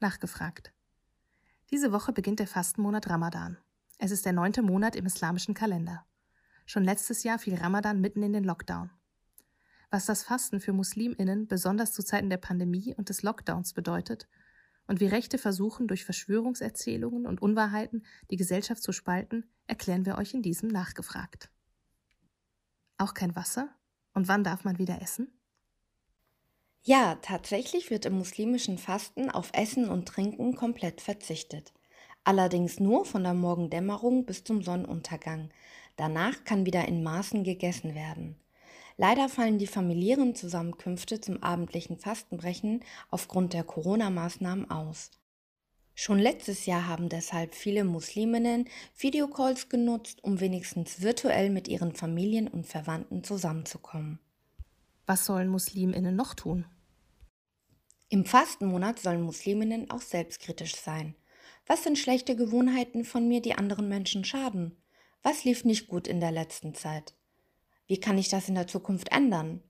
Nachgefragt. Diese Woche beginnt der Fastenmonat Ramadan. Es ist der neunte Monat im islamischen Kalender. Schon letztes Jahr fiel Ramadan mitten in den Lockdown. Was das Fasten für Musliminnen besonders zu Zeiten der Pandemie und des Lockdowns bedeutet und wie Rechte versuchen, durch Verschwörungserzählungen und Unwahrheiten die Gesellschaft zu spalten, erklären wir euch in diesem nachgefragt. Auch kein Wasser? Und wann darf man wieder essen? Ja, tatsächlich wird im muslimischen Fasten auf Essen und Trinken komplett verzichtet. Allerdings nur von der Morgendämmerung bis zum Sonnenuntergang. Danach kann wieder in Maßen gegessen werden. Leider fallen die familiären Zusammenkünfte zum abendlichen Fastenbrechen aufgrund der Corona-Maßnahmen aus. Schon letztes Jahr haben deshalb viele Musliminnen Videocalls genutzt, um wenigstens virtuell mit ihren Familien und Verwandten zusammenzukommen. Was sollen Musliminnen noch tun? Im Fastenmonat sollen Musliminnen auch selbstkritisch sein. Was sind schlechte Gewohnheiten von mir, die anderen Menschen schaden? Was lief nicht gut in der letzten Zeit? Wie kann ich das in der Zukunft ändern?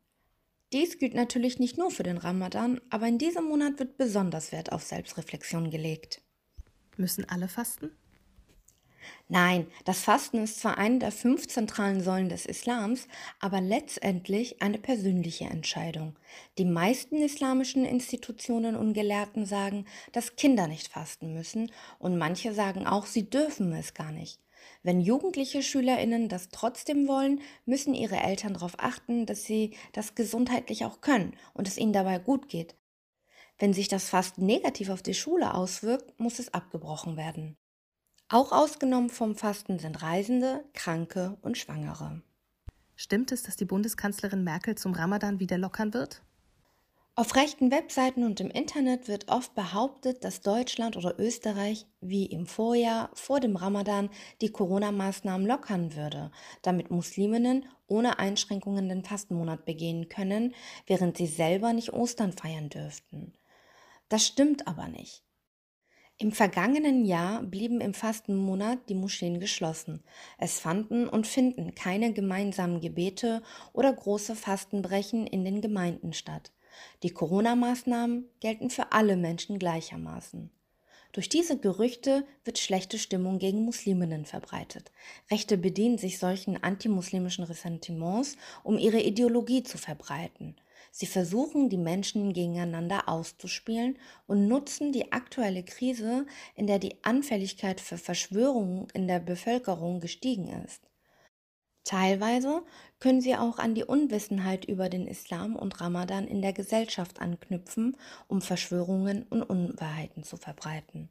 Dies gilt natürlich nicht nur für den Ramadan, aber in diesem Monat wird besonders Wert auf Selbstreflexion gelegt. Müssen alle fasten? Nein, das Fasten ist zwar eine der fünf zentralen Säulen des Islams, aber letztendlich eine persönliche Entscheidung. Die meisten islamischen Institutionen und Gelehrten sagen, dass Kinder nicht fasten müssen und manche sagen auch, sie dürfen es gar nicht. Wenn jugendliche Schülerinnen das trotzdem wollen, müssen ihre Eltern darauf achten, dass sie das gesundheitlich auch können und es ihnen dabei gut geht. Wenn sich das Fasten negativ auf die Schule auswirkt, muss es abgebrochen werden. Auch ausgenommen vom Fasten sind Reisende, Kranke und Schwangere. Stimmt es, dass die Bundeskanzlerin Merkel zum Ramadan wieder lockern wird? Auf rechten Webseiten und im Internet wird oft behauptet, dass Deutschland oder Österreich wie im Vorjahr vor dem Ramadan die Corona-Maßnahmen lockern würde, damit Musliminnen ohne Einschränkungen den Fastenmonat begehen können, während sie selber nicht Ostern feiern dürften. Das stimmt aber nicht. Im vergangenen Jahr blieben im Fastenmonat die Moscheen geschlossen. Es fanden und finden keine gemeinsamen Gebete oder große Fastenbrechen in den Gemeinden statt. Die Corona-Maßnahmen gelten für alle Menschen gleichermaßen. Durch diese Gerüchte wird schlechte Stimmung gegen Musliminnen verbreitet. Rechte bedienen sich solchen antimuslimischen Ressentiments, um ihre Ideologie zu verbreiten. Sie versuchen, die Menschen gegeneinander auszuspielen und nutzen die aktuelle Krise, in der die Anfälligkeit für Verschwörungen in der Bevölkerung gestiegen ist. Teilweise können sie auch an die Unwissenheit über den Islam und Ramadan in der Gesellschaft anknüpfen, um Verschwörungen und Unwahrheiten zu verbreiten.